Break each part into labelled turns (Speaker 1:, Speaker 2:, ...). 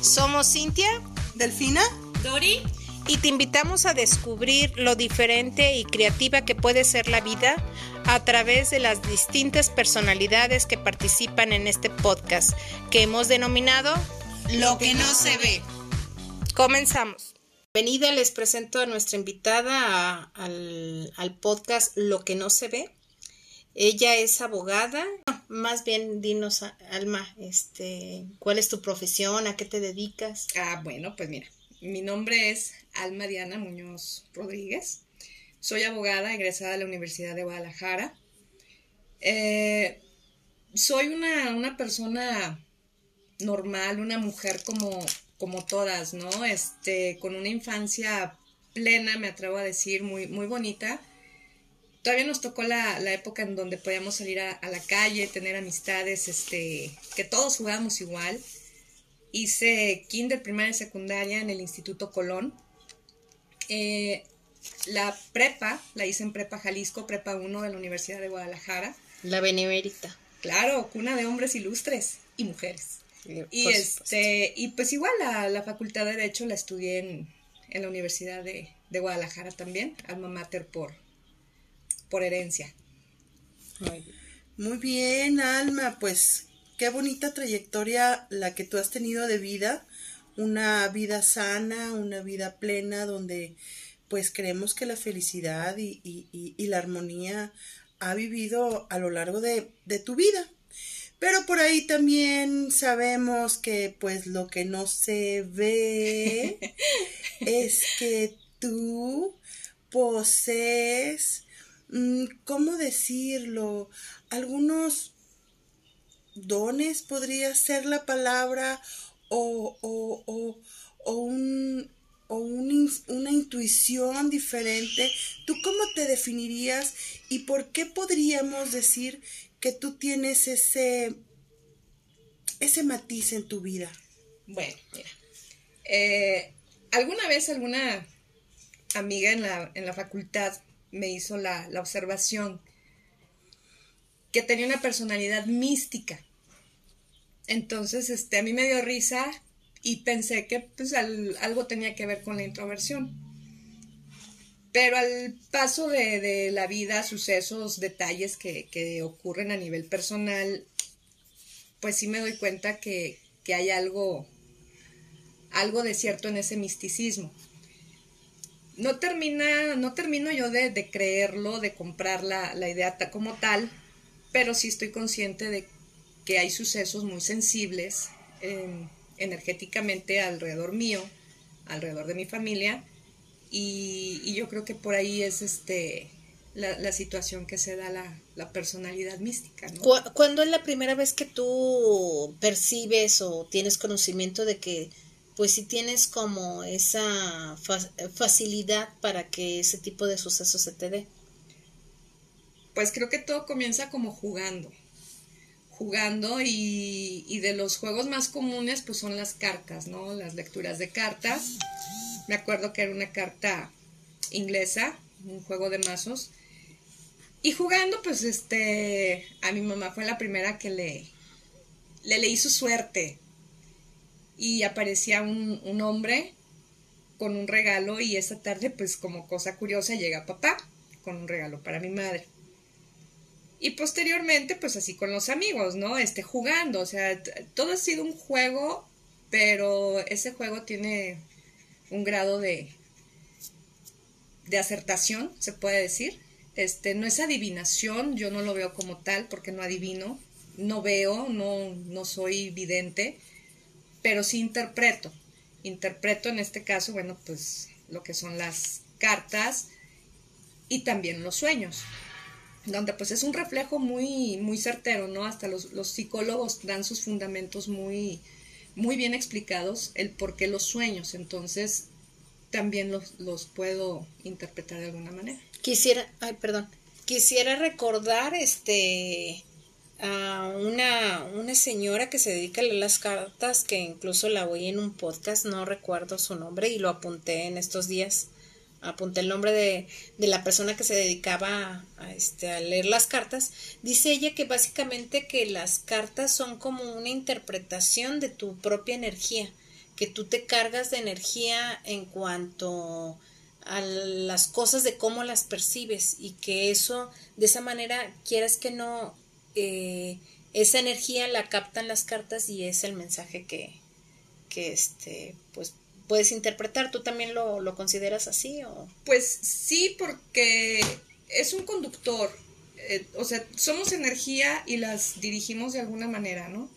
Speaker 1: Somos Cintia,
Speaker 2: Delfina,
Speaker 3: Dori,
Speaker 1: y te invitamos a descubrir lo diferente y creativa que puede ser la vida a través de las distintas personalidades que participan en este podcast que hemos denominado
Speaker 2: lo que no se ve.
Speaker 1: Comenzamos. Bienvenida, les presento a nuestra invitada a- al, al podcast Lo que no se ve. Ella es abogada. Más bien, dinos, Alma, este, ¿cuál es tu profesión? ¿A qué te dedicas?
Speaker 3: Ah, bueno, pues mira, mi nombre es Alma Diana Muñoz Rodríguez. Soy abogada egresada de la Universidad de Guadalajara. Eh, soy una, una persona normal, una mujer como, como todas, ¿no? Este, con una infancia plena, me atrevo a decir, muy, muy bonita. Todavía nos tocó la, la época en donde podíamos salir a, a la calle, tener amistades, este, que todos jugábamos igual. Hice kinder, primaria y secundaria en el Instituto Colón. Eh, la prepa, la hice en Prepa Jalisco, Prepa 1 de la Universidad de Guadalajara.
Speaker 1: La benemérita.
Speaker 3: Claro, cuna de hombres ilustres y mujeres. Y
Speaker 1: Por
Speaker 3: este, y pues igual la, la facultad de Derecho la estudié en, en la Universidad de, de Guadalajara también, alma mater por, por herencia.
Speaker 2: Muy bien, Alma, pues qué bonita trayectoria la que tú has tenido de vida, una vida sana, una vida plena, donde pues creemos que la felicidad y, y- y- y la armonía ha vivido a lo largo de, de tu vida. Pero por ahí también sabemos que pues lo que no se ve es que tú posees, ¿cómo decirlo? Algunos dones podría ser la palabra o, o, o, o un un una intuición diferente. ¿Tú cómo te definirías y por qué podríamos decir que tú tienes ese ese matiz en tu vida?
Speaker 3: Bueno, mira. eh, alguna vez alguna amiga en la, en la facultad me hizo la, la observación que tenía una personalidad mística. Entonces, este, a mí me dio risa y pensé que pues, al- algo tenía que ver con la introversión. Pero al paso de, de la vida, sucesos, detalles que, que ocurren a nivel personal, pues sí me doy cuenta que, que hay algo, algo de cierto en ese misticismo. No termina, no termino yo de, de creerlo, de comprar la, la idea como tal, pero sí estoy consciente de que hay sucesos muy sensibles eh, energéticamente alrededor mío, alrededor de mi familia, y, yo creo que por ahí es este la, la situación que se da la, la personalidad mística, ¿no?
Speaker 1: ¿Cu- ¿Cuándo es la primera vez que tú percibes o tienes conocimiento de que pues si tienes como esa fa- facilidad para que ese tipo de sucesos se te dé?
Speaker 3: Pues creo que todo comienza como jugando. Jugando y, y de los juegos más comunes pues son las cartas, ¿no? Las lecturas de cartas. Me acuerdo que era una carta inglesa, un juego de mazos. Y jugando pues este, a mi mamá fue la primera que le, le leí su suerte. Y aparecía un, un hombre con un regalo y esa tarde pues como cosa curiosa llega papá con un regalo para mi madre. Y posteriormente, pues así con los amigos, ¿no? Este, jugando, o sea, todo ha sido un juego, pero ese juego tiene un grado de, de acertación, se puede decir. Este, no es adivinación, yo no lo veo como tal, porque no adivino, no veo, no, no soy vidente, pero sí interpreto. Interpreto en este caso, bueno, pues lo que son las cartas y también los sueños donde pues es un reflejo muy, muy certero, ¿no? Hasta los, los psicólogos dan sus fundamentos muy, muy bien explicados, el por qué los sueños, entonces también los, los puedo interpretar de alguna manera.
Speaker 1: Quisiera, ay, perdón, quisiera recordar este a una, una señora que se dedica a leer las cartas, que incluso la oí en un podcast, no recuerdo su nombre y lo apunté en estos días. Apunté el nombre de, de la persona que se dedicaba a, este, a leer las cartas, dice ella que básicamente que las cartas son como una interpretación de tu propia energía, que tú te cargas de energía en cuanto a las cosas de cómo las percibes y que eso, de esa manera, quieras que no, eh, esa energía la captan las cartas y es el mensaje que, que este, pues puedes interpretar. ¿Tú también lo, lo consideras así? O?
Speaker 3: Pues sí, porque es un conductor. Eh, o sea, somos energía y las dirigimos de alguna manera, ¿no?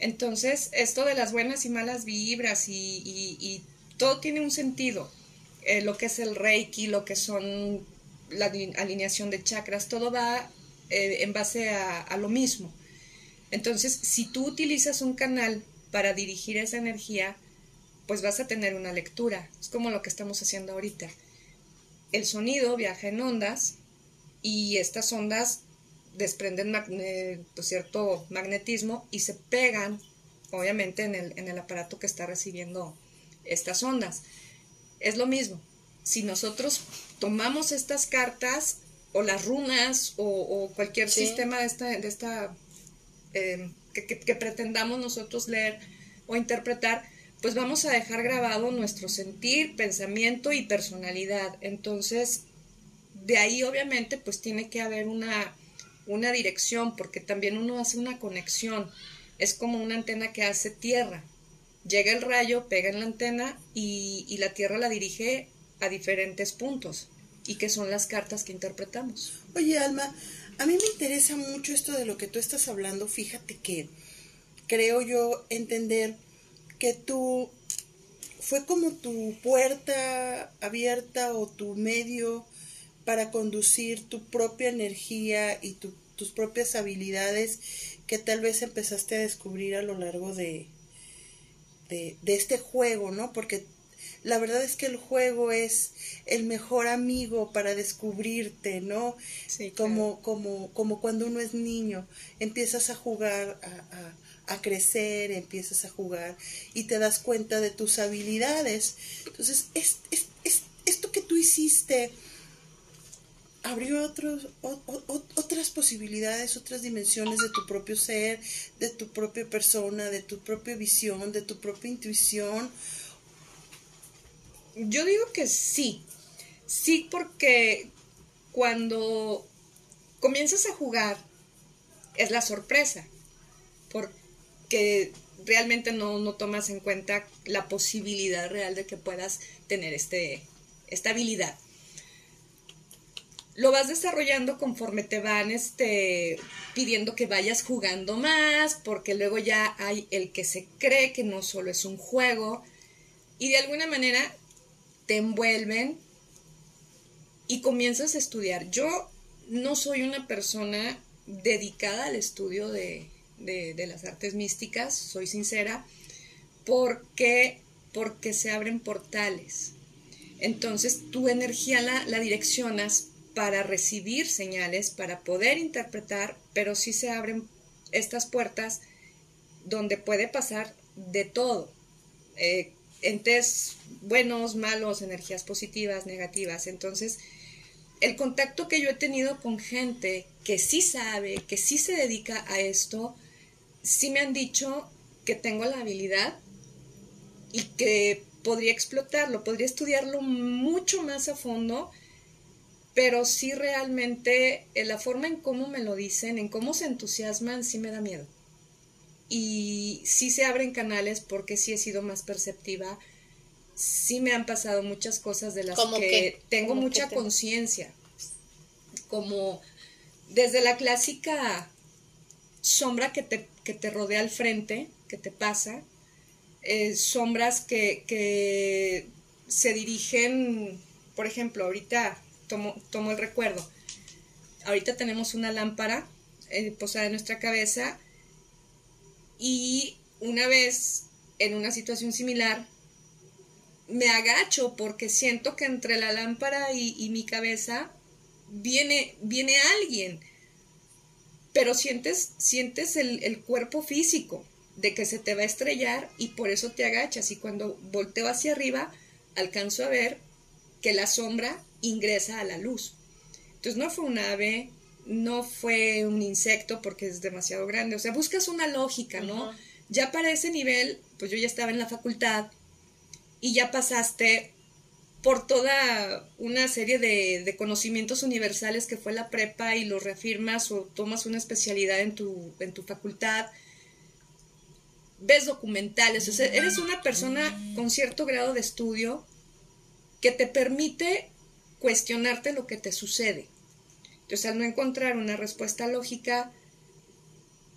Speaker 3: Entonces, esto de las buenas y malas vibras y, y, todo tiene un sentido. Eh, lo que es el reiki, lo que son la alineación de chakras, todo va eh, en base a, lo mismo. Entonces, si tú utilizas un canal para dirigir esa energía, pues vas a tener una lectura. Es como lo que estamos haciendo ahorita. El sonido viaja en ondas y estas ondas desprenden pues, cierto magnetismo y se pegan, obviamente, en el, en el aparato que está recibiendo estas ondas. Es lo mismo. Si nosotros tomamos estas cartas o las runas o, cualquier sistema de esta, de esta eh, que pretendamos nosotros leer o interpretar, pues vamos a dejar grabado nuestro sentir, pensamiento y personalidad. Entonces, de ahí obviamente pues tiene que haber una, una dirección, porque también uno hace una conexión. Es como una antena que hace tierra. Llega el rayo, pega en la antena y, y la tierra la dirige a diferentes puntos y que son las cartas que interpretamos.
Speaker 2: Oye, Alma, a mí me interesa mucho esto de lo que tú estás hablando. Fíjate que creo yo entender que tú fue como tu puerta abierta o tu medio para conducir tu propia energía y tus propias habilidades que tal vez empezaste a descubrir a lo largo de, de, este juego, ¿no? Porque la verdad es que el juego es el mejor amigo para descubrirte, ¿no? Sí, como, como, como cuando uno es niño, empiezas a jugar a a crecer, empiezas a jugar y te das cuenta de tus habilidades. Entonces, es, esto que tú hiciste abrió otros, otras posibilidades, otras dimensiones de tu propio ser, de tu propia persona, de tu propia visión, de tu propia intuición.
Speaker 3: Yo digo que sí, sí porque cuando comienzas a jugar es la sorpresa, porque que realmente no, tomas en cuenta la posibilidad real de que puedas tener este, esta habilidad. Lo vas desarrollando conforme te van este, pidiendo que vayas jugando más, porque luego ya hay el que se cree que no solo es un juego, y de alguna manera te envuelven y comienzas a estudiar. Yo no soy una persona dedicada al estudio de, de, las artes místicas, soy sincera, porque, porque se abren portales. Entonces tu energía la, la direccionas para recibir señales, para poder interpretar, pero sí se abren estas puertas donde puede pasar de todo. Eh, entes buenos, malos, energías positivas, negativas. Entonces, el contacto que yo he tenido con gente que sí sabe, que sí se dedica a esto, sí me han dicho que tengo la habilidad y que podría explotarlo, podría estudiarlo mucho más a fondo, pero sí realmente en la forma en cómo me lo dicen, en cómo se entusiasman, sí me da miedo. Y sí se abren canales porque sí he sido más perceptiva, sí me han pasado muchas cosas de las que tengo mucha conciencia, como desde la clásica sombra que te, que te rodea al frente, que te pasa, eh, sombras que, que, se dirigen, por ejemplo, ahorita tomo, tomo el recuerdo, ahorita tenemos una lámpara eh, posada en nuestra cabeza y una vez en una situación similar me agacho porque siento que entre la lámpara y, y mi cabeza viene, viene alguien pero sientes, sientes el, cuerpo físico de que se te va a estrellar y por eso te agachas y cuando volteo hacia arriba alcanzo a ver que la sombra ingresa a la luz. Entonces no fue un ave, no fue un insecto porque es demasiado grande. O sea, buscas una lógica, ¿no? Ya para ese nivel, pues yo ya estaba en la facultad y ya pasaste por toda una serie de, conocimientos universales que fue la prepa y lo reafirmas o tomas una especialidad en tu, en tu facultad, ves documentales, o sea, eres una persona con cierto grado de estudio que te permite cuestionarte lo que te sucede. Entonces, al no encontrar una respuesta lógica,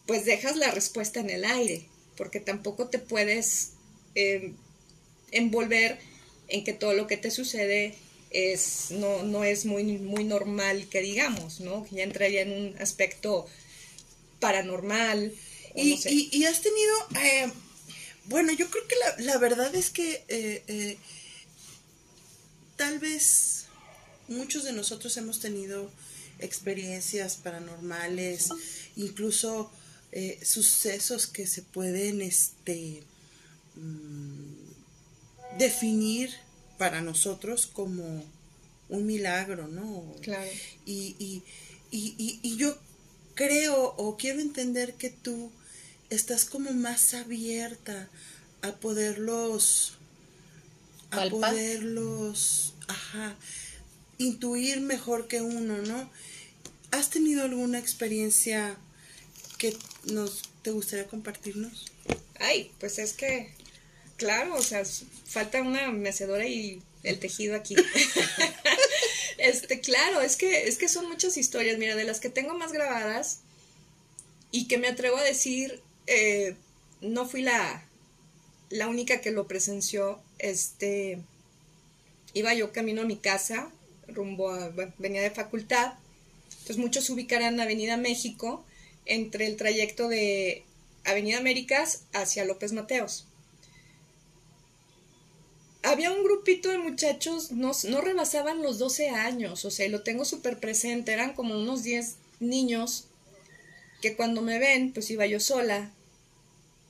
Speaker 3: pues dejas la respuesta en el aire, porque tampoco te puedes eh, envolver en que todo lo que te sucede es, no, no es muy, muy normal que digamos, ¿no? Que ya entraría en un aspecto paranormal.
Speaker 2: Y, y, has tenido, eh, bueno, yo creo que la, la verdad es que eh, eh, tal vez muchos de nosotros hemos tenido experiencias paranormales, incluso sucesos que se pueden, este, mm, definir para nosotros como un milagro, ¿no?
Speaker 3: Claro.
Speaker 2: Y, y, y, y, yo creo o quiero entender que tú estás como más abierta a poderlos a poderlos ajá intuir mejor que uno no has tenido alguna experiencia que nos te gustaría compartirnos
Speaker 3: ay pues es que Claro, o sea, falta una mecedora y el tejido aquí. este, claro, es que, es que son muchas historias, mira, de las que tengo más grabadas y que me atrevo a decir, eh, no fui la, la única que lo presenció, este, iba yo camino a mi casa, rumbo a, bueno, venía de facultad, entonces muchos ubicarán Avenida México entre el trayecto de Avenida Américas hacia López Mateos había un grupito de muchachos, no, no rebasaban los 12 años, o sea, lo tengo súper presente, eran como unos 10 niños que cuando me ven, pues iba yo sola.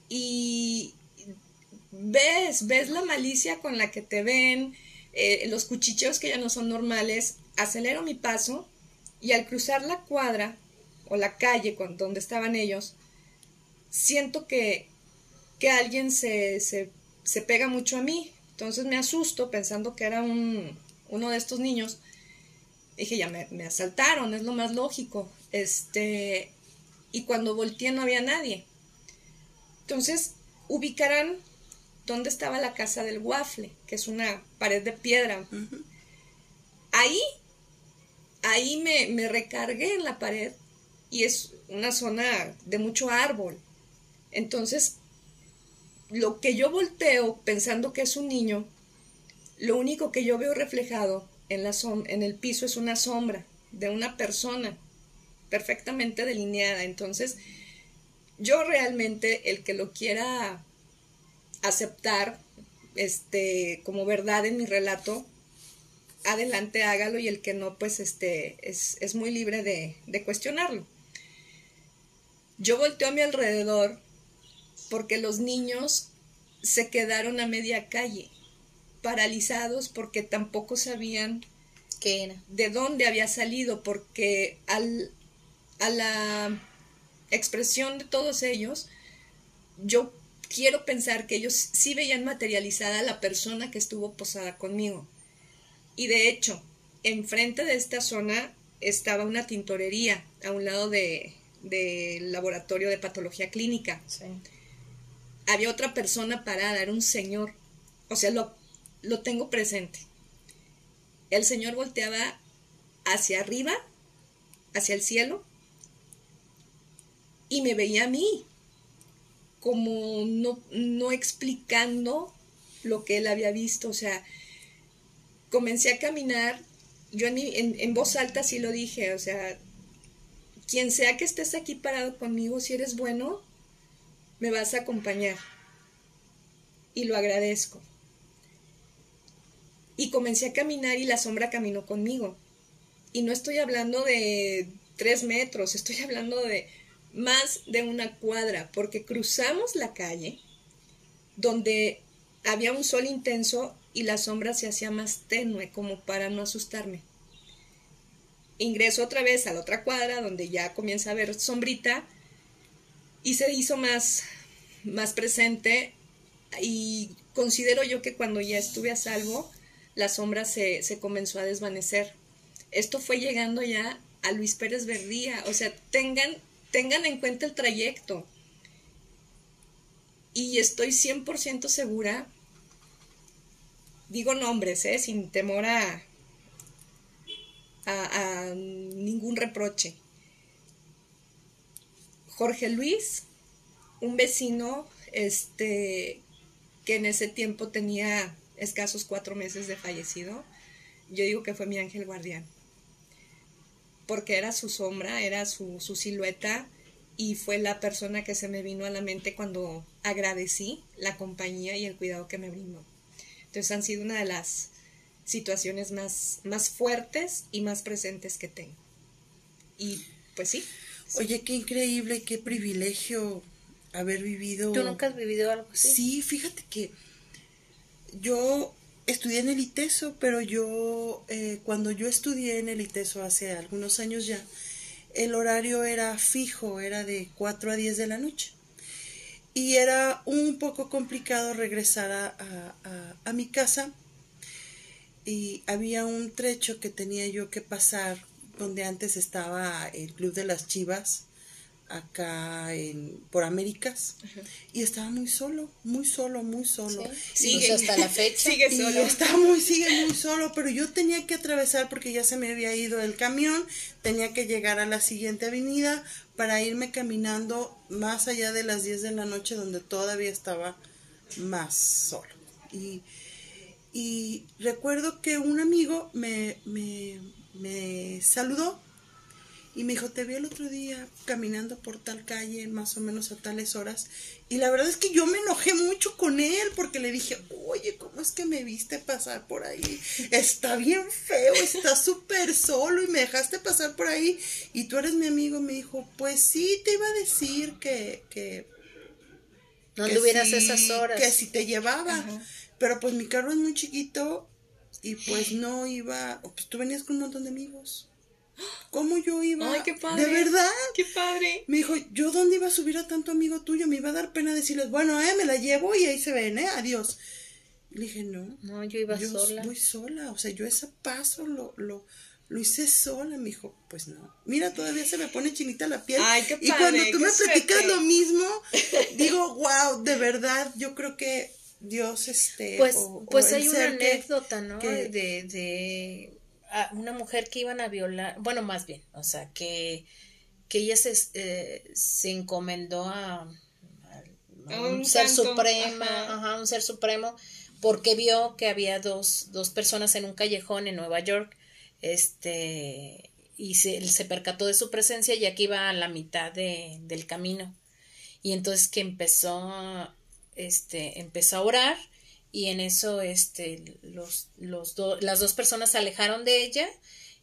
Speaker 3: Y ves, ves la malicia con la que te ven, eh, los cuchicheos que ya no son normales, acelero mi paso y al cruzar la cuadra o la calle donde estaban ellos, siento que, que alguien se, se, se pega mucho a mí. Entonces me asusto pensando que era un, uno de estos niños. Dije, ya me, me, asaltaron, es lo más lógico. Este, y cuando volteé no había nadie. Entonces ubicarán dónde estaba la casa del waffle, que es una pared de piedra. Ahí, ahí me, me recargué en la pared y es una zona de mucho árbol. Entonces lo que yo volteo pensando que es un niño, lo único que yo veo reflejado en, la en el piso es una sombra de una persona perfectamente delineada. Entonces, yo realmente, el que lo quiera aceptar este, como verdad en mi relato, adelante hágalo y el que no, pues este, es, es muy libre de, de cuestionarlo. Yo volteo a mi alrededor porque los niños se quedaron a media calle, paralizados porque tampoco sabían
Speaker 1: qué era,
Speaker 3: de dónde había salido, porque al, a la expresión de todos ellos, yo quiero pensar que ellos sí veían materializada la persona que estuvo posada conmigo. Y de hecho, enfrente de esta zona estaba una tintorería a un lado del de laboratorio de patología clínica. Sí había otra persona parada, era un señor. O sea, lo, tengo presente. El señor volteaba hacia arriba, hacia el cielo, y me veía a mí, como no, explicando lo que él había visto. O sea, comencé a caminar, yo en, en voz alta sí lo dije, o sea, quien sea que estés aquí parado conmigo, si eres bueno, me vas a acompañar. Y lo agradezco. Y comencé a caminar y la sombra caminó conmigo. Y no estoy hablando de tres metros, estoy hablando de más de una cuadra, porque cruzamos la calle donde había un sol intenso y la sombra se hacía más tenue como para no asustarme. Ingreso otra vez a la otra cuadra donde ya comienza a ver sombrita y se hizo más, más presente y considero yo que cuando ya estuve a salvo, la sombra se, se comenzó a desvanecer. Esto fue llegando ya a Luis Pérez Verdía, o sea, tengan, tengan en cuenta el trayecto. Y estoy 100% segura, digo nombres, ¿eh? sin temor a, a, a ningún reproche. Jorge Luis, un vecino este, que en ese tiempo tenía escasos cuatro meses de fallecido, yo digo que fue mi ángel guardián, porque era su sombra, era su, silueta y fue la persona que se me vino a la mente cuando agradecí la compañía y el cuidado que me brindó. Entonces han sido una de las situaciones más, más fuertes y más presentes que tengo. Y pues sí.
Speaker 2: Oye, qué increíble, qué privilegio haber vivido.
Speaker 1: ¿Tú nunca has vivido algo así?
Speaker 2: Sí, fíjate que yo estudié en el ITESO, pero yo, eh, cuando yo estudié en el ITESO hace algunos años ya, el horario era fijo, era de 4 a 10 de la noche. Y era un poco complicado regresar a, a, a mi casa. Y había un trecho que tenía yo que pasar donde antes estaba el Club de las Chivas acá en por Américas y estaba muy solo, muy solo, muy solo.
Speaker 1: Sí, sigue hasta la fecha.
Speaker 3: Sigue
Speaker 2: Y
Speaker 3: solo.
Speaker 2: estaba muy, sigue muy solo, pero yo tenía que atravesar porque ya se me había ido el camión, tenía que llegar a la siguiente avenida para irme caminando más allá de las 10 de la noche donde todavía estaba más solo. Y, y recuerdo que un amigo me, me, me saludó y me dijo, te vi el otro día caminando por tal calle, más o menos a tales horas. Y la verdad es que yo me enojé mucho con él porque le dije, oye, ¿cómo es que me viste pasar por ahí? Está bien feo, está súper solo y me dejaste pasar por ahí. Y tú eres mi amigo. Me dijo, pues sí, te iba a decir que... que
Speaker 1: No
Speaker 2: que
Speaker 1: anduvieras
Speaker 2: sí,
Speaker 1: esas horas.
Speaker 2: Que si te llevaba. Pero pues mi carro es muy chiquito y pues no iba... Pues tú venías con un montón de amigos. ¿Cómo yo iba?
Speaker 3: Ay, qué padre.
Speaker 2: ¿De verdad?
Speaker 3: Qué padre.
Speaker 2: Me dijo, ¿yo dónde iba a subir a tanto amigo tuyo? Me iba a dar pena decirles, bueno, eh, me la llevo y ahí se ven, eh, adiós. Le dije, no.
Speaker 1: No, yo iba
Speaker 2: yo
Speaker 1: sola.
Speaker 2: voy sola. O sea, yo ese paso lo, lo, lo hice sola. Me dijo, pues no. Mira, todavía se me pone chinita la piel.
Speaker 3: Ay, qué
Speaker 2: y cuando
Speaker 3: padre,
Speaker 2: tú me platicas
Speaker 3: suerte.
Speaker 2: lo mismo, digo, wow, de verdad, yo creo que Dios, este.
Speaker 1: Pues,
Speaker 2: o- o
Speaker 1: pues
Speaker 2: el
Speaker 1: hay una
Speaker 2: que-
Speaker 1: anécdota, ¿no?
Speaker 2: que-
Speaker 1: De, de a una mujer que iban a violar, bueno, más bien, o sea, que, que ella se, eh, se encomendó a, a- a
Speaker 3: A
Speaker 1: un,
Speaker 3: un
Speaker 1: ser
Speaker 3: santo, ajá.
Speaker 1: ajá, un ser supremo, porque vio que había dos, dos personas en un callejón en Nueva York, este, y se, se percató de su presencia ya que iba a la mitad de, del camino. Y entonces que empezó, este, empezó a orar y en eso, este, los, los las dos personas se alejaron de ella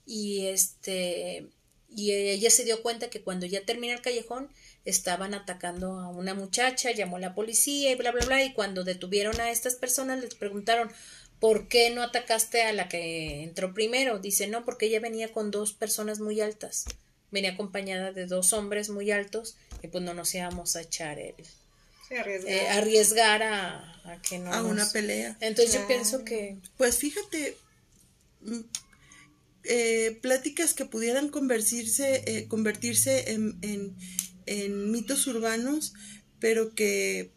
Speaker 1: y este, y ella se dio cuenta que cuando ya termina el callejón estaban atacando a una muchacha, llamó a la policía y bla, bla, bla, y cuando detuvieron a estas personas les preguntaron, ¿por qué no atacaste a la que entró primero? Dice, no, porque ella venía con dos personas muy altas, venía acompañada de dos hombres muy altos y pues no nos íbamos a echar el, Eh, arriesgar a, a que no
Speaker 2: a
Speaker 1: nos-
Speaker 2: una pelea.
Speaker 1: Entonces yo pienso que
Speaker 2: Pues fíjate, mm, eh, pláticas que pudieran convertirse, eh, convertirse en, en, en mitos urbanos, pero que,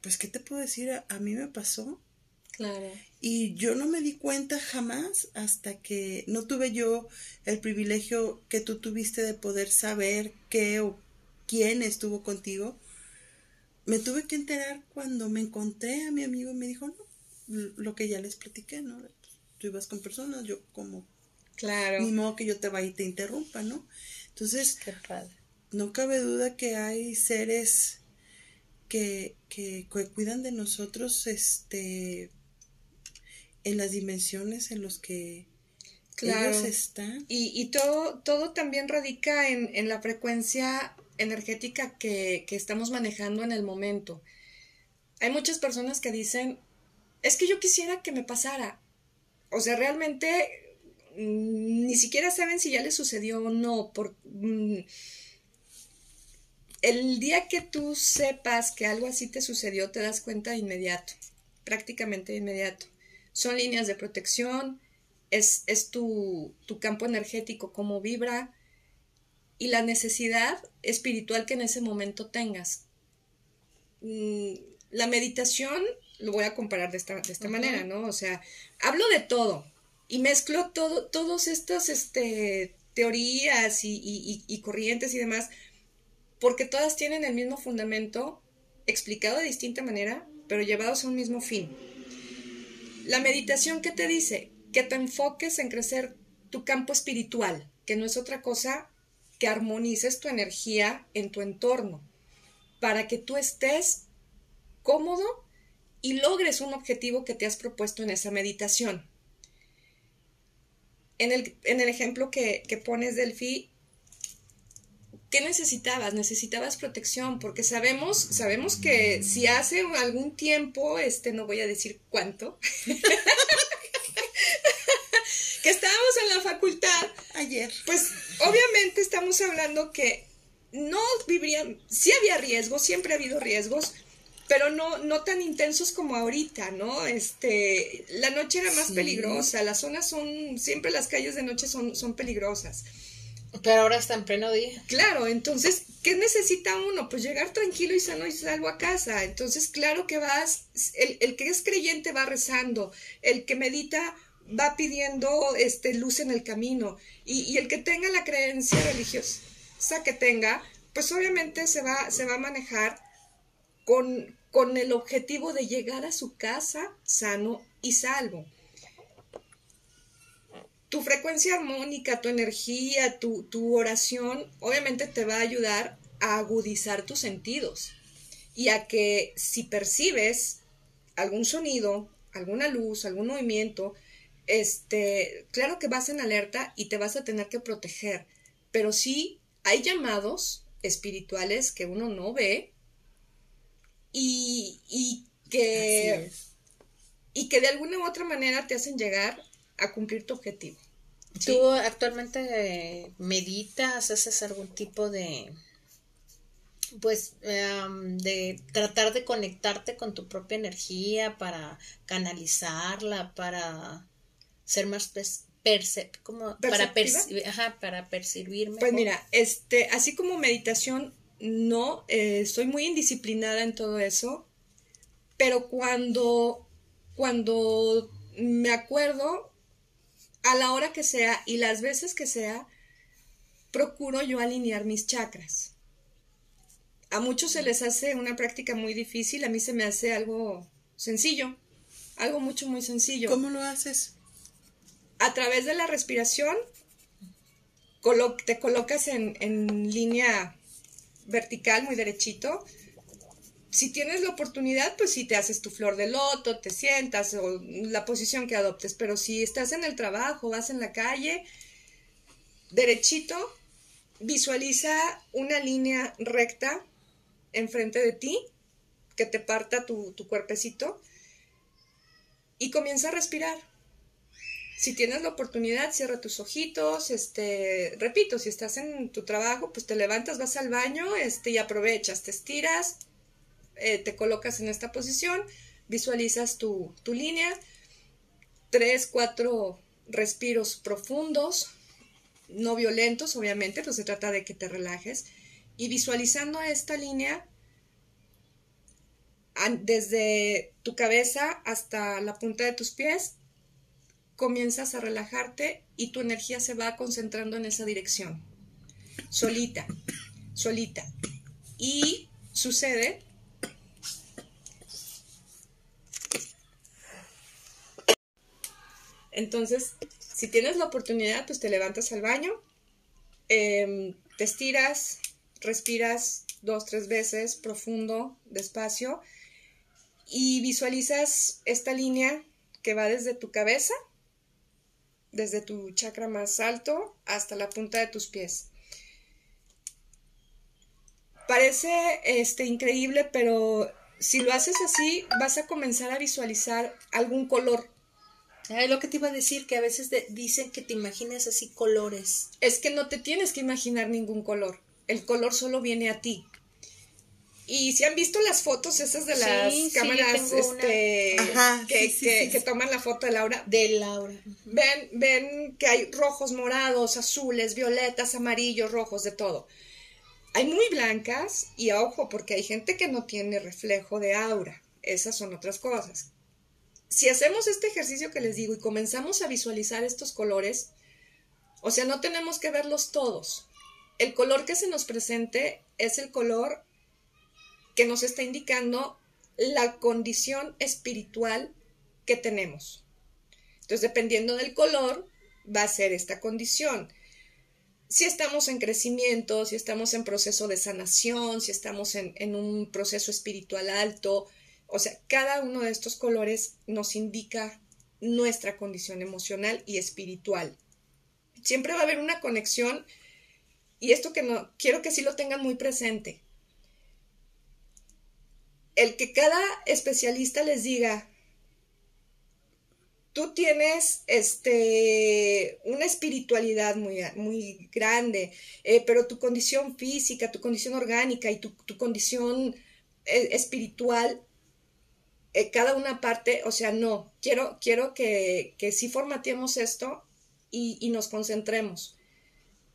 Speaker 2: pues, ¿qué te puedo decir? A, a mí me pasó
Speaker 3: Claro.
Speaker 2: y yo no me di cuenta jamás hasta que no tuve yo el privilegio que tú tuviste de poder saber qué o quién estuvo contigo. Me tuve que enterar cuando me encontré a mi amigo y me dijo, no, lo que ya les platiqué, ¿no? Tú ibas con personas, yo como,
Speaker 3: Claro.
Speaker 2: ni modo que yo te vaya y te interrumpa, ¿no? Entonces,
Speaker 1: qué padre.
Speaker 2: no cabe duda que hay seres que, que, que cuidan de nosotros, este, en las dimensiones en los que
Speaker 3: Claro.
Speaker 2: ellos están.
Speaker 3: Y, y todo, todo también radica en, en la frecuencia energética que, que estamos manejando en el momento. Hay muchas personas que dicen es que yo quisiera que me pasara. O sea, realmente mm, ni siquiera saben si ya les sucedió o no. Por, mm, el día que tú sepas que algo así te sucedió, te das cuenta de inmediato, prácticamente de inmediato. Son líneas de protección, es, es tu, tu campo energético, cómo vibra y la necesidad espiritual que en ese momento tengas. Mm, la meditación lo voy a comparar de esta, de esta manera, ¿no? O sea, hablo de todo y mezclo todo, todas estas este, teorías y, y, y, corrientes y demás, porque todas tienen el mismo fundamento, explicado de distinta manera, pero llevados a un mismo fin. La meditación, ¿qué te dice? Que te enfoques en crecer tu campo espiritual, que no es otra cosa que armonices tu energía en tu entorno, para que tú estés cómodo y logres un objetivo que te has propuesto en esa meditación. En el, en el ejemplo que, que pones, Delphi, ¿qué necesitabas? Necesitabas protección, porque sabemos, sabemos que si hace algún tiempo, este, no voy a decir cuánto, que estábamos en la facultad.
Speaker 2: Ayer.
Speaker 3: Pues obviamente estamos hablando que no vivirían, sí había riesgos, siempre ha habido riesgos, pero no, no tan intensos como ahorita, ¿no? Este, la noche era más peligrosa, las zonas son, siempre las calles de noche son, son peligrosas.
Speaker 1: Pero ahora está en pleno día.
Speaker 3: Claro, entonces, ¿qué necesita uno? Pues llegar tranquilo y sano y salvo a casa. Entonces, claro que vas, el, el que es creyente va rezando, el que medita va pidiendo este, luz en el camino y, el que tenga la creencia religiosa que tenga, pues obviamente se va, se va a manejar con, con el objetivo de llegar a su casa sano y salvo. Tu frecuencia armónica, tu energía, tu, tu oración, obviamente te va a ayudar a agudizar tus sentidos y a que si percibes algún sonido, alguna luz, algún movimiento, este, claro que vas en alerta y te vas a tener que proteger, pero sí hay llamados espirituales que uno no ve y, y que, y que de alguna u otra manera te hacen llegar a cumplir tu objetivo.
Speaker 1: ¿Tú actualmente meditas, haces algún tipo de, pues, em, de tratar de conectarte con tu propia energía para canalizarla, para ser más como para percibir, ajá, para percibirme.
Speaker 3: Pues mira, este, así como meditación, no, eh, soy muy indisciplinada en todo eso, pero cuando, cuando me acuerdo, a la hora que sea y las veces que sea, procuro yo alinear mis chakras. A muchos se les hace una práctica muy difícil, a mí se me hace algo sencillo, algo mucho, muy sencillo.
Speaker 2: ¿Cómo lo haces?
Speaker 3: A través de la respiración, te colocas en, en línea vertical, muy derechito. Si tienes la oportunidad, pues si te haces tu flor de loto, te sientas o la posición que adoptes, pero si estás en el trabajo, vas en la calle, derechito, visualiza una línea recta enfrente de ti que te parta tu, tu cuerpecito y comienza a respirar si tienes la oportunidad, cierra tus ojitos, este, repito, si estás en tu trabajo, pues te levantas, vas al baño, este, y aprovechas, te estiras, eh, te colocas en esta posición, visualizas tu, tu línea, tres, cuatro respiros profundos, no violentos, obviamente, pues se trata de que te relajes, y visualizando esta línea, desde tu cabeza hasta la punta de tus pies, comienzas a relajarte y tu energía se va concentrando en esa dirección. Solita, solita. Y sucede Entonces, si tienes la oportunidad, pues te levantas al baño, em, te estiras, respiras dos, tres veces, profundo, despacio, y visualizas esta línea que va desde tu cabeza desde tu chakra más alto hasta la punta de tus pies. Parece este, increíble, pero si lo haces así, vas a comenzar a visualizar algún color.
Speaker 1: Es lo que te iba a decir, que a veces de- dicen que te imagines así colores.
Speaker 3: Es que no te tienes que imaginar ningún color. El color solo viene a ti. Y si han visto las fotos esas de las
Speaker 1: sí,
Speaker 3: cámaras este,
Speaker 2: Ajá,
Speaker 3: que,
Speaker 2: sí, sí,
Speaker 3: que-
Speaker 2: sí,
Speaker 3: que
Speaker 2: sí.
Speaker 3: toman la foto de Laura,
Speaker 1: De Laura.
Speaker 3: ven, ven que hay rojos, morados, azules, violetas, amarillos, rojos, de todo. Hay muy blancas y ojo, porque hay gente que no tiene reflejo de aura. Esas son otras cosas. Si hacemos este ejercicio que les digo y comenzamos a visualizar estos colores, o sea, no tenemos que verlos todos. El color que se nos presente es el color que nos está indicando la condición espiritual que tenemos. Entonces, dependiendo del color, va a ser esta condición. Si estamos en crecimiento, si estamos en proceso de sanación, si estamos en, en un proceso espiritual alto, o sea, cada uno de estos colores nos indica nuestra condición emocional y espiritual. Siempre va a haber una conexión y esto que no, quiero que sí lo tengan muy presente. El que cada especialista les diga, tú tienes este una espiritualidad muy, muy grande, eh, pero tu condición física, tu condición orgánica y tu, condición eh, espiritual, eh, cada una parte, o sea, no, quiero, quiero que, que sí formateemos esto y nos concentremos.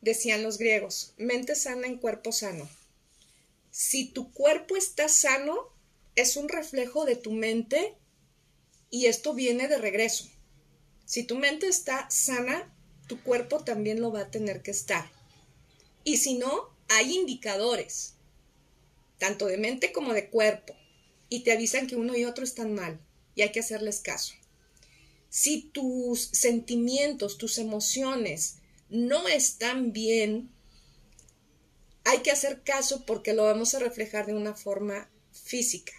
Speaker 3: Decían los griegos, mente sana en cuerpo sano. Si tu cuerpo está sano, es un reflejo de tu mente y esto viene de regreso. Si tu mente está sana, tu cuerpo también lo va a tener que estar. Y si no, hay indicadores, tanto de mente como de cuerpo, y te avisan que uno y otro están mal y hay que hacerles caso. Si tus sentimientos, tus emociones no están bien, hay que hacer caso porque lo vamos a reflejar de una forma física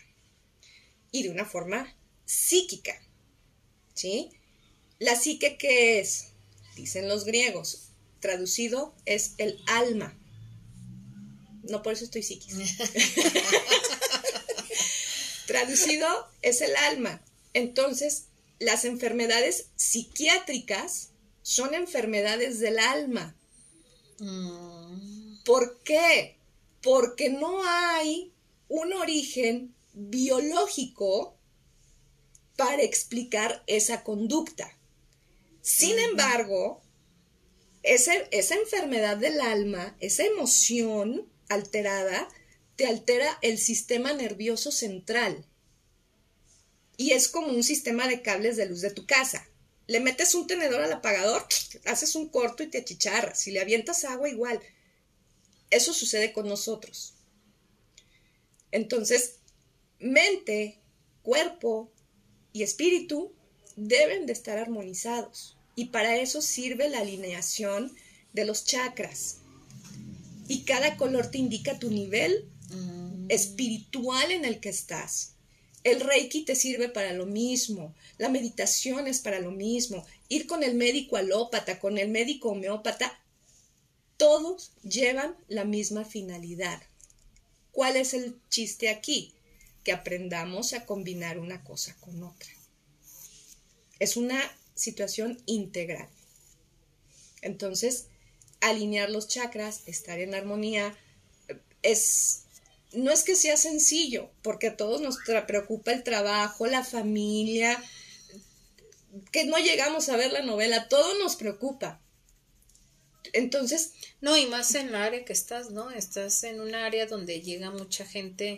Speaker 3: y de una forma psíquica. ¿Sí? La psique, ¿qué es? Dicen los griegos. Traducido es el alma. No por eso estoy psiquis. Traducido es el alma. Entonces, las enfermedades psiquiátricas son enfermedades del alma.
Speaker 1: Mm,
Speaker 3: ¿Por qué? Porque no hay un origen biológico para explicar esa conducta. Sin embargo, ese- esa enfermedad del alma, esa emoción alterada, te altera el sistema nervioso central. Y es como un sistema de cables de luz de tu casa. Le metes un tenedor al apagador, haces un corto y te achicharras. Si le avientas agua, igual. Eso sucede con nosotros. Entonces, mente, cuerpo y espíritu deben de estar armonizados. Y para eso sirve la alineación de los chakras. Y cada color te indica tu nivel
Speaker 1: mm.
Speaker 3: espiritual en el que estás. El reiki te sirve para lo mismo, la meditación es para lo mismo, ir con el médico alópata, con el médico homeópata, todos llevan la misma finalidad. ¿Cuál es el chiste aquí? Que aprendamos a combinar una cosa con otra. Es una situación integral. Entonces, alinear los chakras, estar en armonía, es no es que sea sencillo, porque a todos nos preocupa el trabajo, la familia, que no llegamos a ver la novela, todo nos preocupa. Entonces,
Speaker 1: No, y más en el área que estás, ¿no? Estás en un área donde llega mucha gente,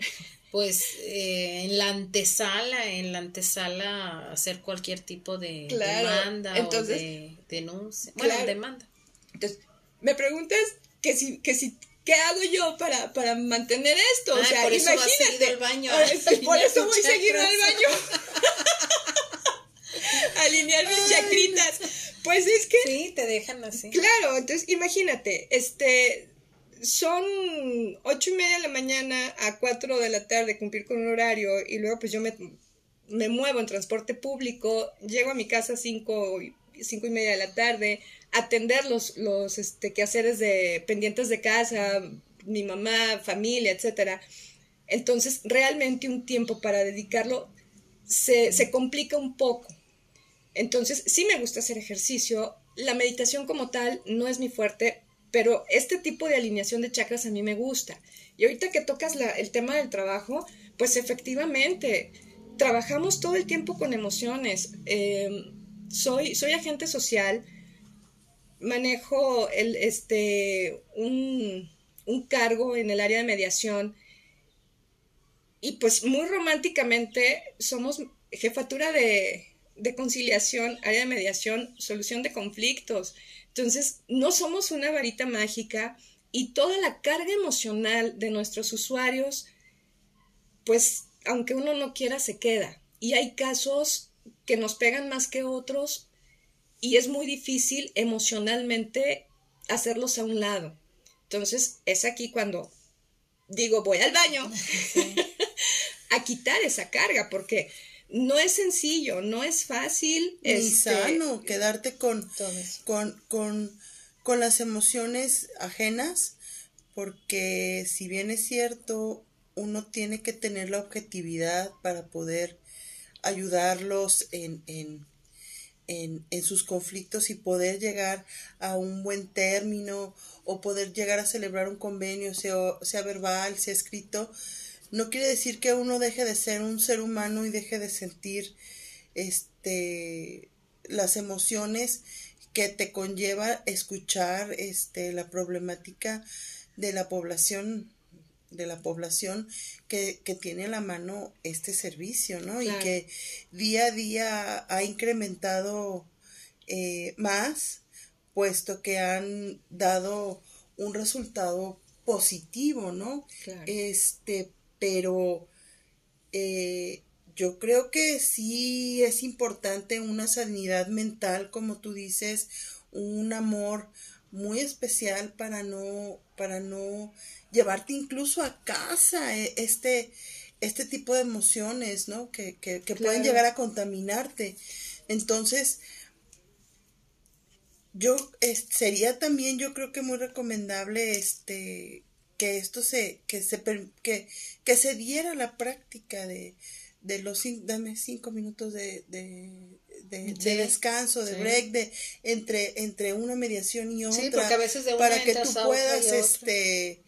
Speaker 1: pues, eh, en la antesala, en la antesala a hacer cualquier tipo de
Speaker 3: Claro,
Speaker 1: demanda
Speaker 3: entonces-
Speaker 1: o de denuncia. Bueno,
Speaker 3: Claro.
Speaker 1: demanda.
Speaker 3: entonces me preguntas que si, que si, ¿qué hago yo para, para mantener esto? O
Speaker 1: Ay,
Speaker 3: sea,
Speaker 1: por eso
Speaker 3: imagínate.
Speaker 1: al baño,
Speaker 3: Ahora
Speaker 1: a
Speaker 3: sí, por eso voy seguido al baño. Alinear mis chacritas. Pues es que
Speaker 1: Sí, te dejan así.
Speaker 3: Claro, entonces imagínate, este, son ocho y media de la mañana a cuatro de la tarde cumplir con un horario y luego pues yo me, me muevo en transporte público, llego a mi casa a cinco, y- cinco y media de la tarde, atender los, los este, quehaceres de pendientes de casa, mi mamá, familia, etcétera. Entonces, realmente un tiempo para dedicarlo se, se complica un poco. Entonces, sí me gusta hacer ejercicio. La meditación como tal no es mi fuerte, pero este tipo de alineación de chakras a mí me gusta. Y ahorita que tocas el tema del trabajo, pues efectivamente, trabajamos todo el tiempo con emociones. Em, soy, soy agente social, manejo este, un, un cargo en el área de mediación y pues muy románticamente somos jefatura de, de conciliación, área de mediación, solución de conflictos. Entonces, no somos una varita mágica y toda la carga emocional de nuestros usuarios, pues, aunque uno no quiera, se queda. Y hay casos que nos pegan más que otros y es muy difícil emocionalmente hacerlos a un lado. Entonces, es aquí cuando digo, voy al baño a quitar esa carga, porque no es sencillo, no es fácil.
Speaker 2: Ni este, sano quedarte con, con, con, con las emociones ajenas, porque si bien es cierto, uno tiene que tener la objetividad para poder ayudarlos en, en, en, en, sus conflictos y poder llegar a un buen término o poder llegar a celebrar un convenio, sea, sea verbal, sea escrito, no quiere decir que uno deje de ser un ser humano y deje de sentir este las emociones que te conlleva escuchar este la problemática de la población de la población que, que tiene a la mano este servicio, ¿no? Y que día a día ha incrementado eh, más, puesto que han dado un resultado positivo, ¿no? Este, pero eh, yo creo que sí es importante una sanidad mental, como tú dices, un amor muy especial para no, para no llevarte incluso a casa eh, este, este tipo de emociones, ¿no? Que, que, que pueden llegar a contaminarte. Entonces, yo sería también, yo creo que muy recomendable, este, que esto se, que se, que, que se diera la práctica de, de los, dame cinco minutos de, de, de, descanso, de break, de, entre, entre una mediación y otra.
Speaker 1: porque a veces de una
Speaker 2: para que tú puedas, este,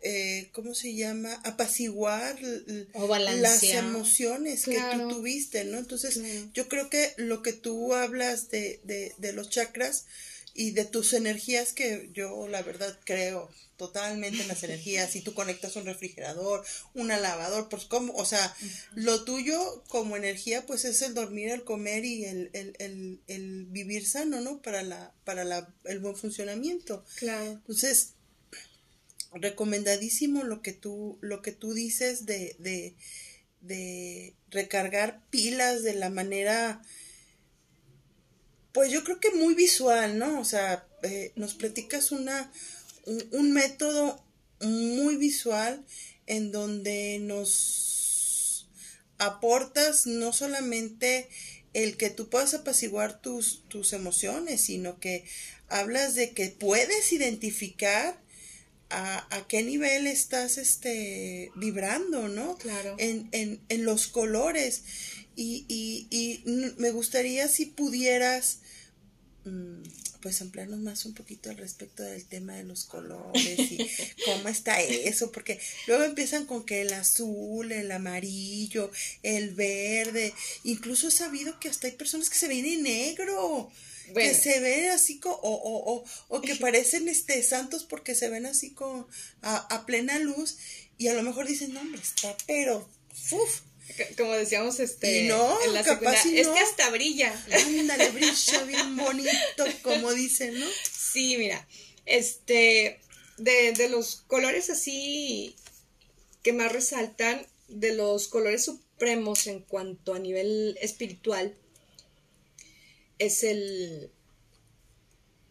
Speaker 2: eh, ¿cómo se llama? Apaciguar las emociones que tú tuviste, ¿no? Entonces, yo creo que lo que tú hablas de, de, de los chakras, y de tus energías que yo la verdad creo totalmente en las energías si tú conectas un refrigerador una lavador pues como o sea lo tuyo como energía pues es el dormir el comer y el, el, el, el vivir sano no para la para la, el buen funcionamiento.
Speaker 3: Claro.
Speaker 2: Entonces recomendadísimo lo que tú lo que tú dices de de de recargar pilas de la manera pues yo creo que muy visual, ¿no? O sea, eh, nos platicas una, un, método muy visual en donde nos aportas no solamente el que tú puedas apaciguar tus, tus emociones, sino que hablas de que puedes identificar a, a, qué nivel estás este, vibrando, ¿no?
Speaker 3: Claro.
Speaker 2: En, en, en los colores. Y, y, y me gustaría si pudieras pues ampliarnos más un poquito al respecto del tema de los colores y cómo está eso, porque luego empiezan con que el azul, el amarillo, el verde, incluso he sabibido que hasta hay personas que se ven en negro. que se ven así o, o, o, o, que parecen este santos porque se ven así con a, a plena luz y a lo mejor dicen no hombre está pero uf,
Speaker 3: como decíamos este
Speaker 2: no,
Speaker 3: en la es que hasta brilla.
Speaker 2: Ándale brilla bien bonito como dicen no
Speaker 3: sí mira este de, de los colores así que más resaltan de los colores supremos en cuanto a nivel espiritual es el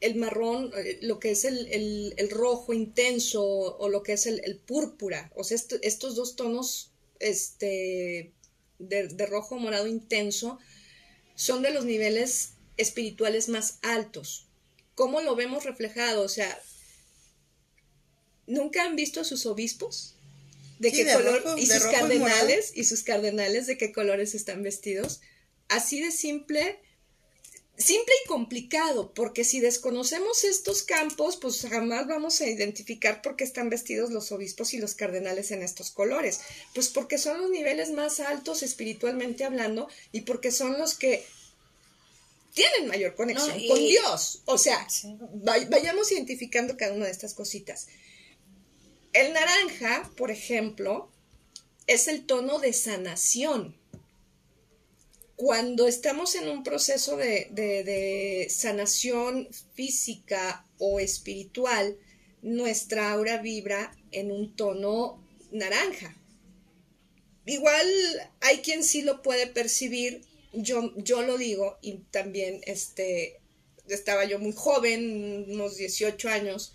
Speaker 3: el marrón, eh, lo que es el, el, el rojo intenso o lo que es el, el púrpura, o sea, estos dos tonos este, de, rojo morado intenso, son de los niveles espirituales más altos. ¿Cómo lo vemos reflejado? O sea, ¿nunca han visto a sus obispos? de
Speaker 2: Sí,
Speaker 3: qué
Speaker 2: de
Speaker 3: color
Speaker 2: rojo,
Speaker 3: y
Speaker 2: de
Speaker 3: sus
Speaker 2: y
Speaker 3: cardenales y, sus cardenales de qué colores están vestidos. Así de simple, simple y complicado, porque si desconocemos estos campos, pues jamás vamos a identificar por qué están vestidos los obispos y los cardenales en estos colores. Pues porque son los niveles más altos espiritualmente hablando y porque son los que tienen mayor conexión
Speaker 1: No, y-
Speaker 3: con Dios. O sea, vayamos identificando cada una de estas cositas. El naranja, por ejemplo, es el tono de sanación. Cuando estamos en un proceso de, de- sanación física o espiritual, nuestra aura vibra en un tono naranja. Igual hay quien sí lo puede percibir, yo, yo lo digo, y también este, estaba yo muy joven, unos 18 años,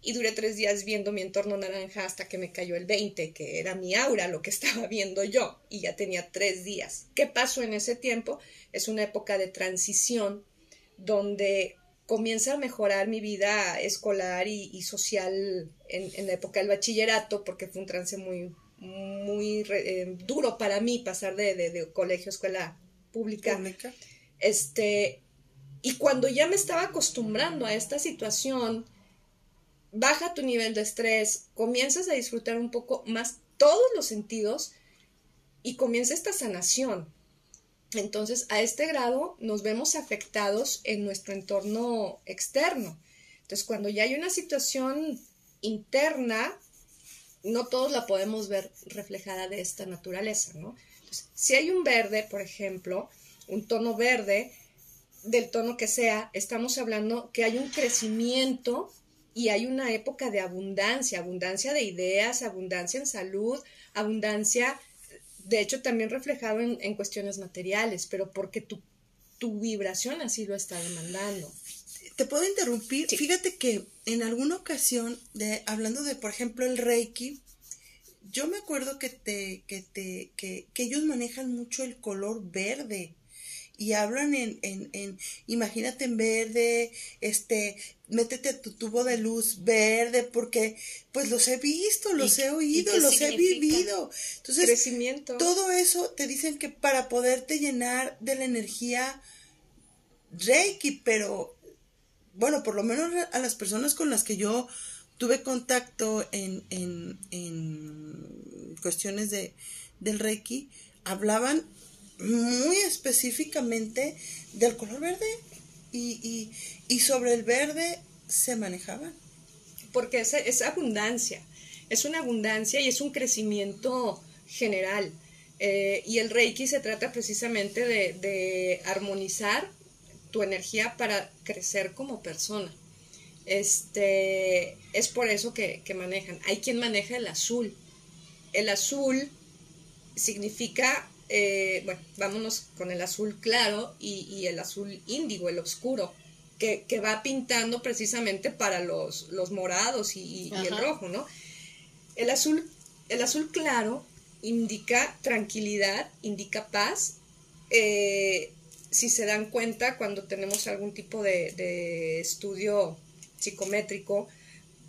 Speaker 3: y duré tres días viendo mi entorno naranja hasta que me cayó el 20, que era mi aura lo que estaba viendo yo, y ya tenía tres días. ¿Qué pasó en ese tiempo? Es una época de transición donde comienza a mejorar mi vida escolar y, y social en, en la época del bachillerato, porque fue un trance muy, muy eh, duro para mí pasar de, de- de colegio a escuela pública.
Speaker 2: Pública.
Speaker 3: Este, y cuando ya me estaba acostumbrando a esta situación, baja tu nivel de estrés, comienzas a disfrutar un poco más todos los sentidos y comienza esta sanación. Entonces, a este grado nos vemos afectados en nuestro entorno externo. Entonces, cuando ya hay una situación interna, no todos la podemos ver reflejada de esta naturaleza, ¿no? Si hay un verde, por ejemplo, un tono verde, del tono que sea, estamos hablando que hay un crecimiento y hay una época de abundancia, abundancia de ideas, abundancia en salud, abundancia, de hecho también reflejado en, en cuestiones materiales, pero porque tu, tu vibración así lo está demandando.
Speaker 2: Te puedo interrumpir.
Speaker 3: Sí.
Speaker 2: Fíjate que en alguna ocasión, de, hablando de, por ejemplo, el Reiki, yo me acuerdo que te, que te, que, que ellos manejan mucho el color verde. Y hablan en, en, en, imagínate en verde, este, métete tu tubo de luz verde, porque pues los he visto, los
Speaker 1: ¿Y-
Speaker 2: he oído, los he vivido. Entonces,
Speaker 3: Crecimiento.
Speaker 2: todo eso te dicen que para poderte llenar de la energía Reiki, pero bueno, por lo menos a las personas con las que yo tuve contacto en, en, en cuestiones de, del Reiki, hablaban muy específicamente del color verde y, y, y sobre el verde se manejaban.
Speaker 3: porque es, es abundancia, es una abundancia y es un crecimiento general. Eh, y el Reiki se trata precisamente de, de armonizar tu energía para crecer como persona. Este, es por eso que, que manejan. Hay quien maneja el azul. El azul significa, eh, bueno, vámonos con el azul claro y, y el azul índigo, el oscuro, que, que va pintando precisamente para los, los morados y, y el rojo, ¿no? El azul, el azul claro indica tranquilidad, indica paz. Eh, si se dan cuenta, cuando tenemos algún tipo de, de estudio psicométrico,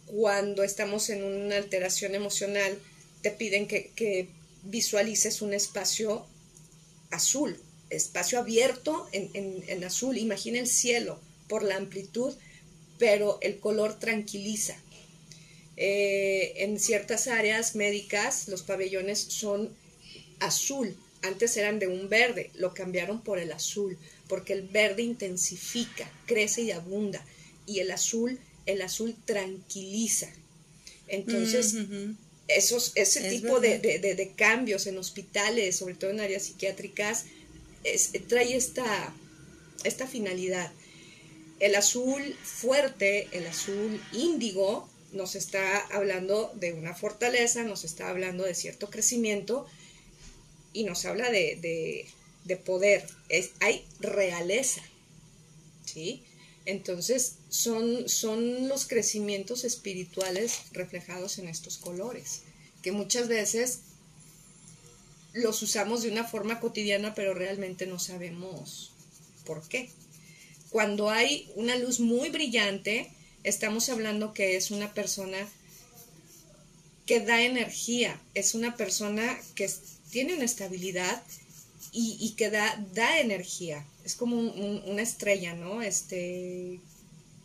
Speaker 3: cuando estamos en una alteración emocional, te piden que, que visualices un espacio azul, espacio abierto en, en- en azul. Imagina el cielo por la amplitud, pero el color tranquiliza. Eh, en ciertas áreas médicas los pabellones son azul. Antes eran de un verde, lo cambiaron por el azul, porque el verde intensifica, crece y abunda, y el azul, el azul tranquiliza. Entonces,
Speaker 2: Ujú.
Speaker 3: Esos, ese
Speaker 2: Es
Speaker 3: tipo de, de- de- de cambios en hospitales, sobre todo en áreas psiquiátricas, es- trae esta, esta finalidad. El azul fuerte, el azul índigo, nos está hablando de una fortaleza, nos está hablando de cierto crecimiento y nos habla de, de- de poder. Es, hay realeza, ¿sí? Entonces son, son los crecimientos espirituales reflejados en estos colores, que muchas veces los usamos de una forma cotidiana, pero realmente no sabemos por qué. Cuando hay una luz muy brillante, estamos hablando que es una persona que da energía, es una persona que tiene una estabilidad y, que da, da energía, es como una estrella, ¿no? Este,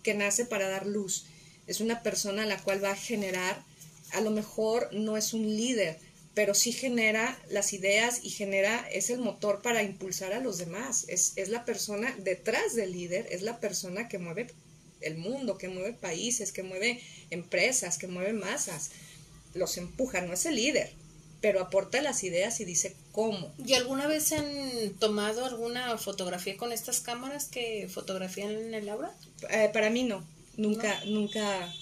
Speaker 3: que nace para dar luz, es una persona a la cual va a generar, a lo mejor no es un líder, pero sí genera las ideas y genera, es el motor para impulsar a los demás. Es, es la persona detrás del líder, es la persona que mueve el mundo, que mueve países, que mueve empresas, que mueve masas. Los empuja, no es el líder, pero aporta las ideas y dice cómo.
Speaker 1: ¿Y alguna vez han tomado alguna fotografía con estas cámaras que fotografían en el aura?
Speaker 3: Eh, para mí no, nunca, nunca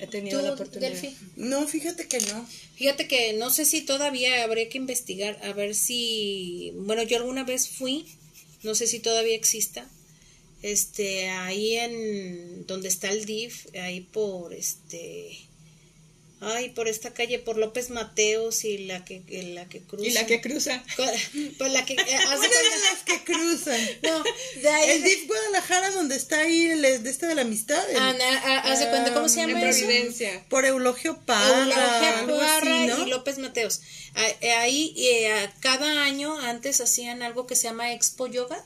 Speaker 3: he tenido la oportunidad.
Speaker 2: No, fíjate que no.
Speaker 1: Fíjate que no sé si todavía habría que investigar a ver si, bueno, yo alguna vez fui, no sé si todavía exista, este, ahí en donde está el DIF, ahí por este Ay, por esta calle, por López Mateos y la que, la que cruza.
Speaker 3: Y la que cruza.
Speaker 1: Pues la que. Eh,
Speaker 2: Una de las que cruzan. No, de ahí. El DIF Guadalajara, donde está ahí el de este de la amistad.
Speaker 1: Ah, ¿Hace cuenta cómo se llama
Speaker 3: eso?
Speaker 2: Por Eulogio Parra.
Speaker 1: Eulogio Parra y López Mateos. Eh, ahí, eh, cada año antes hacían algo que se llama Expo Yoga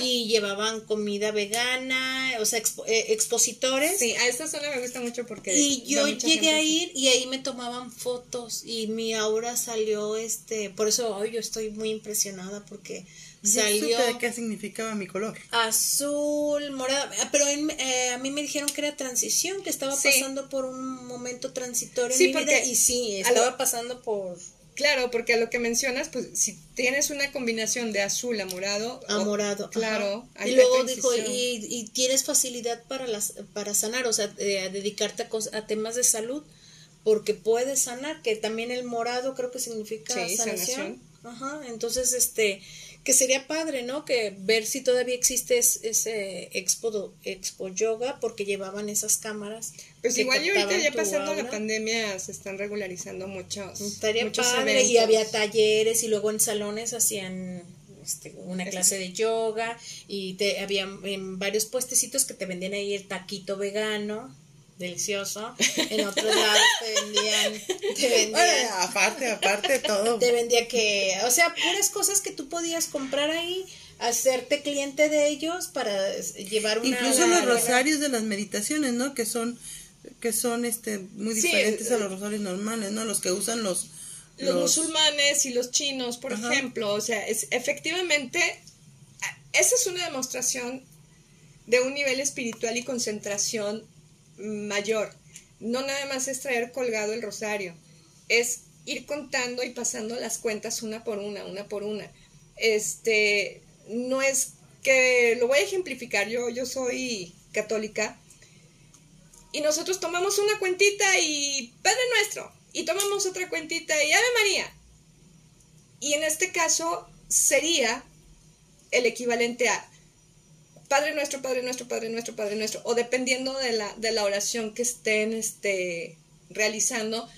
Speaker 1: y llevaban comida vegana, o sea, eh, expositores.
Speaker 3: Sí, a esta zona me gusta mucho porque...
Speaker 1: Y yo llegué a ir y ahí me tomaban fotos y mi aura salió, este, por eso hoy yo estoy muy impresionada porque salió...
Speaker 2: de qué significaba mi color.
Speaker 1: Azul, morada, ah, pero eh, a mí me dijeron que era transición, que estaba pasando por un momento transitorio en mi vida y sí, estaba pasando por
Speaker 3: Claro, porque a lo que mencionas, pues si tienes una combinación de azul a morado.
Speaker 1: A morado.
Speaker 3: Claro.
Speaker 1: Y luego dijo, y, tienes facilidad para, las, para sanar, o sea, eh, a dedicarte a, temas de salud, porque puedes sanar, que también el morado creo que significa sanación. Ajá, entonces, este, que sería padre, ¿no? Que ver si todavía existe ese expo, expo yoga, porque llevaban esas cámaras.
Speaker 3: Pues igual y ahorita ya pasando la pandemia se están regularizando muchos.
Speaker 1: Estaría padre, y había talleres y luego en salones hacían este, una clase de yoga y te, había en varios puestecitos que te vendían ahí el taquito vegano delicioso. En otros lados te vendían, te vendían
Speaker 2: aparte, aparte todo.
Speaker 1: Te vendía que, o sea, puras cosas que tú podías comprar ahí, hacerte cliente de ellos para llevar una
Speaker 2: Incluso los rosarios de las meditaciones, ¿no? Que son que son este muy diferentes a los rosarios normales, ¿no? Los que usan los
Speaker 3: los, musulmanes y los chinos, por ejemplo, o sea, es efectivamente esa es una demostración de un nivel espiritual y concentración mayor. No nada más es traer colgado el rosario, es ir contando y pasando las cuentas una por una, una por una. Este, no es que, lo voy a ejemplificar, yo, yo soy católica y nosotros tomamos una cuentita y Padre Nuestro, y tomamos otra cuentita y Ave María. Y en este caso sería el equivalente a Padre nuestro, Padre nuestro, Padre nuestro, Padre nuestro, o dependiendo de la, de la oración que estén este, realizando,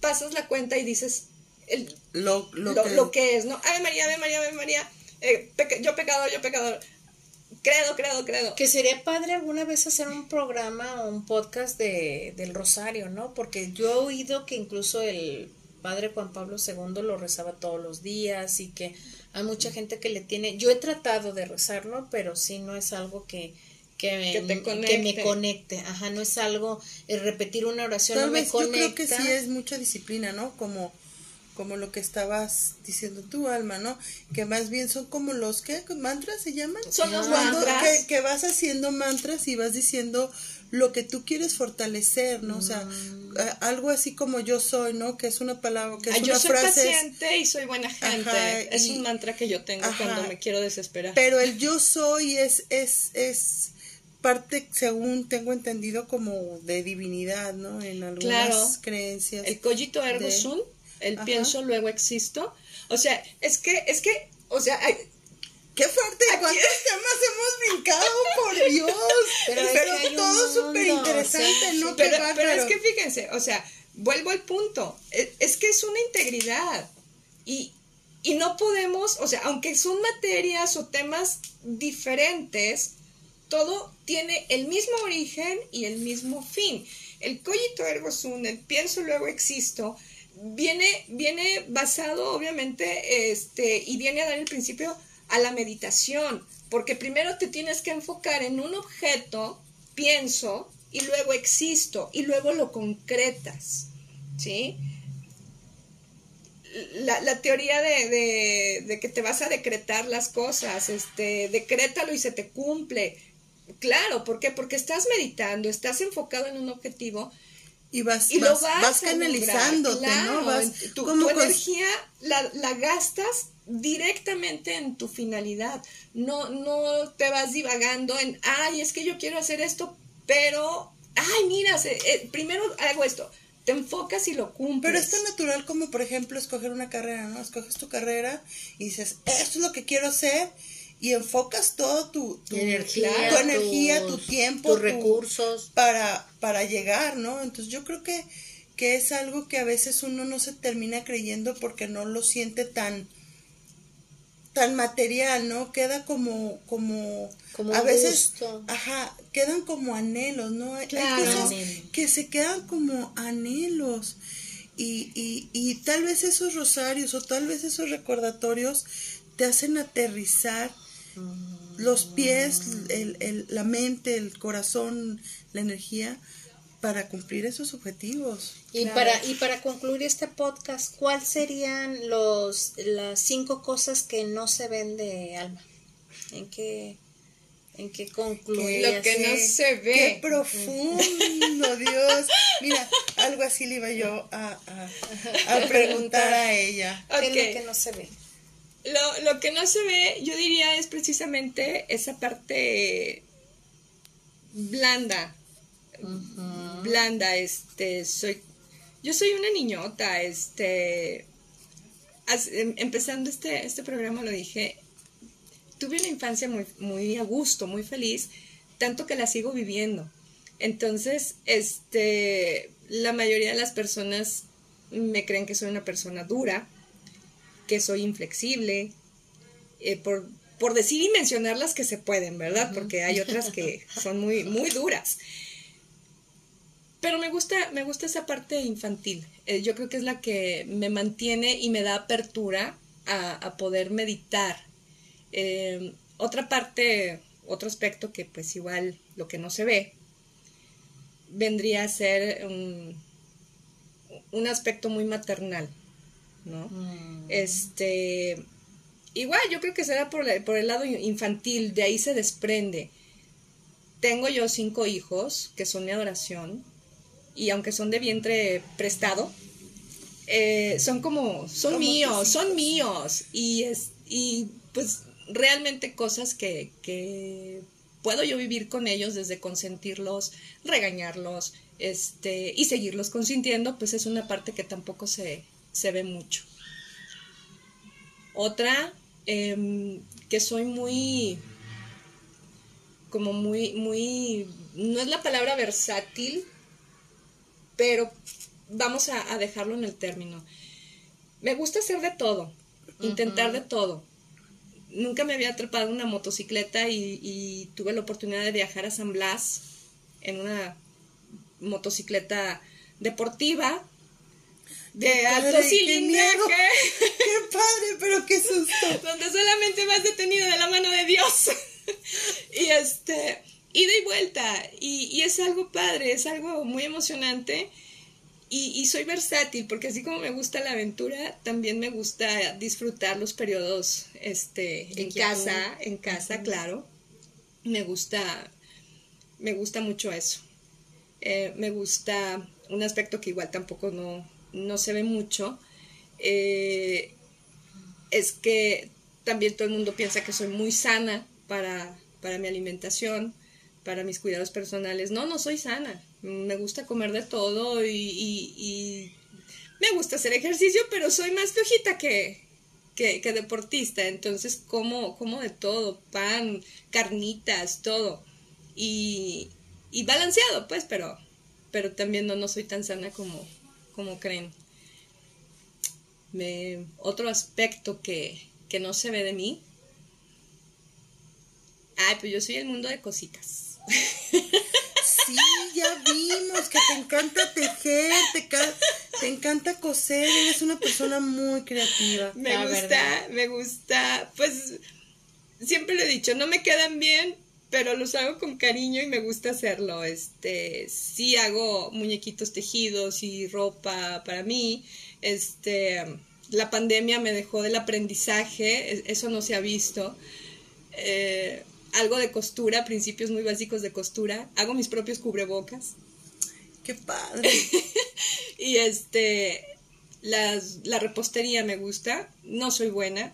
Speaker 3: pasas la cuenta y dices el,
Speaker 2: lo,
Speaker 3: lo, que... es, ¿no? Ave María, Ave María, Ave María, eh, yo pecador, yo pecador, credo, credo, credo.
Speaker 1: Que sería padre alguna vez hacer un programa o un podcast de, del rosario, ¿no? Porque yo he oído que incluso el padre Juan Pablo II lo rezaba todos los días y que hay mucha gente que le tiene, yo he tratado de rezarlo, pero sí no es algo que, que, me, que me conecte, ajá, no es algo, el repetir una oración no me conecta.
Speaker 2: Yo creo que sí es mucha disciplina, ¿no? Como como lo que estabas diciendo tú, Alma, ¿no? Que más bien son como los que mantras se llaman.
Speaker 3: Son los mantras.
Speaker 2: Que, que, vas haciendo mantras y vas diciendo lo que tú quieres fortalecer, ¿no? O sea, mm. algo así como yo soy, ¿no? Que es una palabra, que es
Speaker 3: yo
Speaker 2: soy
Speaker 3: paciente y soy buena gente. es un mantra que yo tengo cuando me quiero desesperar.
Speaker 2: Pero el yo soy es, es, es parte, según tengo entendido, como de divinidad, ¿no? En algunas creencias.
Speaker 3: El cogito ergo sum, el pienso luego existo. O sea, es que, es que, o sea, hay,
Speaker 2: ¡Qué fuerte! ¿Cuántos temas hemos brincado, por Dios? Pero, pero todo súper interesante, ¿no?
Speaker 3: Pero, pero, es que fíjense, o sea, vuelvo al punto. E, es, que es una integridad. Y, y no podemos, o sea, aunque son materias o temas diferentes, todo tiene el mismo origen y el mismo fin. el cogito ergo sum, el pienso luego existo, viene, viene basado obviamente, este, y viene a dar el principio a la meditación, porque primero te tienes que enfocar en un objeto, pienso, y luego existo, y luego lo concretas, ¿sí? La, teoría de, de, que te vas a decretar las cosas, este, decrétalo y se te cumple. Claro, ¿por qué? Porque estás meditando, estás enfocado en un objetivo
Speaker 2: y vas, y vas, vas, canalizándote, ¿no? Vas,
Speaker 3: tu, tu energía la, la, gastas directamente en tu finalidad. No, no te vas divagando en, ay, es que yo quiero hacer esto, pero, ay, mira, eh, primero hago esto. Te enfocas y lo cumples.
Speaker 2: Pero es tan natural como, por ejemplo, escoger una carrera, ¿no? Escoges tu carrera y dices, esto es lo que quiero hacer y enfocas todo tu,
Speaker 1: energía,
Speaker 2: tu, energía tu tiempo,
Speaker 1: tus recursos
Speaker 2: para, para llegar, ¿no? Entonces yo creo que, que es algo que a veces uno no se termina creyendo porque no lo siente tan tan material, ¿no? Queda como, como,
Speaker 1: como
Speaker 2: a veces, ajá, quedan como anhelos, ¿no? Hay cosas que se quedan como anhelos y, y, y tal vez esos rosarios o tal vez esos recordatorios te hacen aterrizar los pies, el, el, la mente, el corazón, la energía para cumplir esos objetivos.
Speaker 1: Y para y para concluir este podcast, ¿cuáles serían los las cinco cosas que no se ven de alma? ¿En qué en qué concluye?
Speaker 3: Lo que no se ve.
Speaker 2: Qué profundo, Dios. Mira, algo así le iba yo a, a, preguntar a ella.
Speaker 1: ¿Qué es lo que no se ve?
Speaker 3: Lo, lo que no se ve, yo diría, es precisamente esa parte blanda. Blanda, este, soy. Yo soy una niñota, este. Em, empezando este, este programa lo dije. Tuve una infancia muy, muy a gusto, muy feliz, tanto que la sigo viviendo. Entonces, este, la mayoría de las personas me creen que soy una persona dura, que soy inflexible, eh, por, por, decir y mencionar las que se pueden, ¿verdad? Porque hay otras que son muy, muy duras. Pero me gusta, me gusta esa parte infantil. Eh, yo creo que es la que me mantiene y me da apertura a, poder meditar. Eh, otra parte, otro aspecto que pues igual lo que no se ve, vendría a ser un, un aspecto muy maternal. ¿No? Mm. Este, igual, yo creo que será por, por el lado infantil, de ahí se desprende. Tengo yo cinco hijos que son mi adoración y aunque son de vientre prestado, eh, son como, son míos, son míos y, es, y pues realmente cosas que, que puedo yo vivir con ellos desde consentirlos, regañarlos, este, y seguirlos consintiendo, pues es una parte que tampoco se, se ve mucho. Otra, em, que soy muy, como muy, muy, no es la palabra versátil, pero vamos a, dejarlo en el término. Me gusta hacer de todo, intentar de todo. Nunca me había atrapado una motocicleta y, y tuve la oportunidad de viajar a San Blas en una motocicleta deportiva de alto cilindraje.
Speaker 2: Qué, padre, pero qué susto.
Speaker 3: Donde solamente vas detenido de la mano de Dios. y este, ida y vuelta. Y, y, es algo padre, es algo muy emocionante. Y, y, soy versátil, porque así como me gusta la aventura, también me gusta disfrutar los periodos este, en casa, en casa, claro. Me gusta, me gusta mucho eso. Eh, me gusta un aspecto que igual tampoco no, no se ve mucho, eh, es que también todo el mundo piensa que soy muy sana para, para mi alimentación, para mis cuidados personales. No, no soy sana. Me gusta comer de todo y, me gusta hacer ejercicio, pero soy más flojita que, que, deportista. Entonces como, como de todo, pan, carnitas, todo. Y, y balanceado, pues, pero, pero también no, no soy tan sana como, como creen. Me, otro aspecto que, que no se ve de mí. Ay, pues yo soy el mundo de cositas.
Speaker 2: Sí, ya vimos que te encanta tejer, te, te encanta coser, eres una persona muy creativa.
Speaker 3: Me gusta, me gusta, pues siempre lo he dicho, no me quedan bien, pero los hago con cariño y me gusta hacerlo. Este, sí hago muñequitos tejidos y ropa para mí. Este, la pandemia me dejó del aprendizaje, eso no se ha visto. Eh, algo de costura, principios muy básicos de costura. Hago mis propios cubrebocas.
Speaker 2: Qué padre.
Speaker 3: y este, las, la repostería me gusta. No soy buena.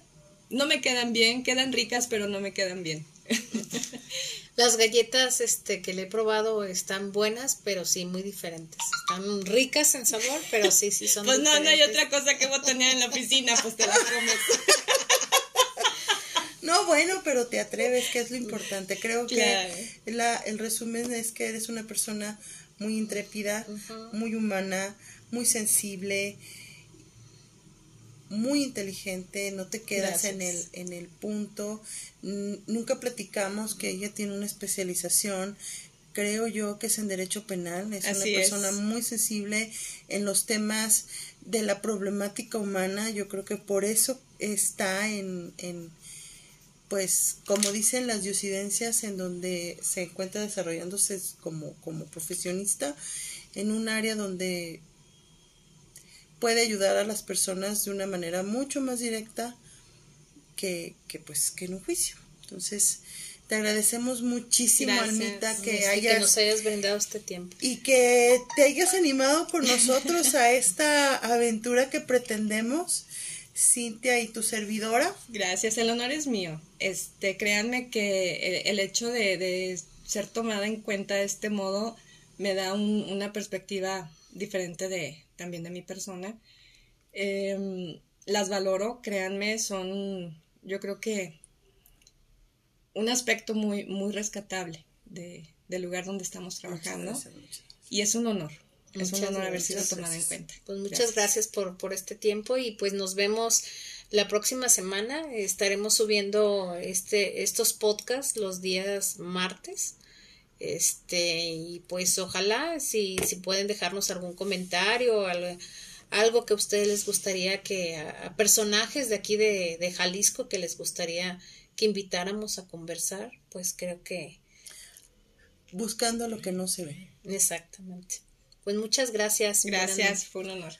Speaker 3: No me quedan bien, quedan ricas, pero no me quedan bien.
Speaker 1: Las galletas este, que le he probado están buenas, pero sí muy diferentes. Están ricas en sabor, pero sí, sí son
Speaker 3: Pues no, no hay otra cosa que botanear en la oficina, pues te las comes.
Speaker 2: No, bueno, pero te atreves, que es lo importante. Creo que la, el resumen es que eres una persona muy intrépida, muy humana, muy sensible, muy inteligente, no te quedas en el, en el punto. Nunca platicamos que ella tiene una especialización. Creo yo que es en derecho penal, es una persona muy sensible en los temas de la problemática humana. Yo creo que por eso está en, en pues, como dicen las diosidencias, en donde se encuentra desarrollándose como, como profesionista, en un área donde puede ayudar a las personas de una manera mucho más directa que, que pues que en un juicio. Entonces, te agradecemos muchísimo, Almita, que,
Speaker 1: hayas, que nos hayas brindado este tiempo.
Speaker 2: Y que te hayas animado con nosotros a esta aventura que pretendemos. Cintia y tu servidora.
Speaker 3: Gracias, el honor es mío. Este, créanme que el, hecho de, de, ser tomada en cuenta de este modo me da una perspectiva diferente de, también de mi persona. Em, las valoro, créanme, son, yo creo que un aspecto muy, muy rescatable de, del lugar donde estamos trabajando. Y es un honor. es un honor haber sido tomada en cuenta.
Speaker 1: Pues muchas gracias, por, por este tiempo y pues nos vemos la próxima semana. Estaremos subiendo este, estos podcasts los días martes. Este, y pues ojalá si, si pueden dejarnos algún comentario, algo, algo que a ustedes les gustaría que, a, personajes de aquí de, de, Jalisco que les gustaría que invitáramos a conversar, pues creo que...
Speaker 2: Buscando lo que no se ve.
Speaker 1: Exactamente. Pues muchas gracias.
Speaker 3: Gracias, fue un honor.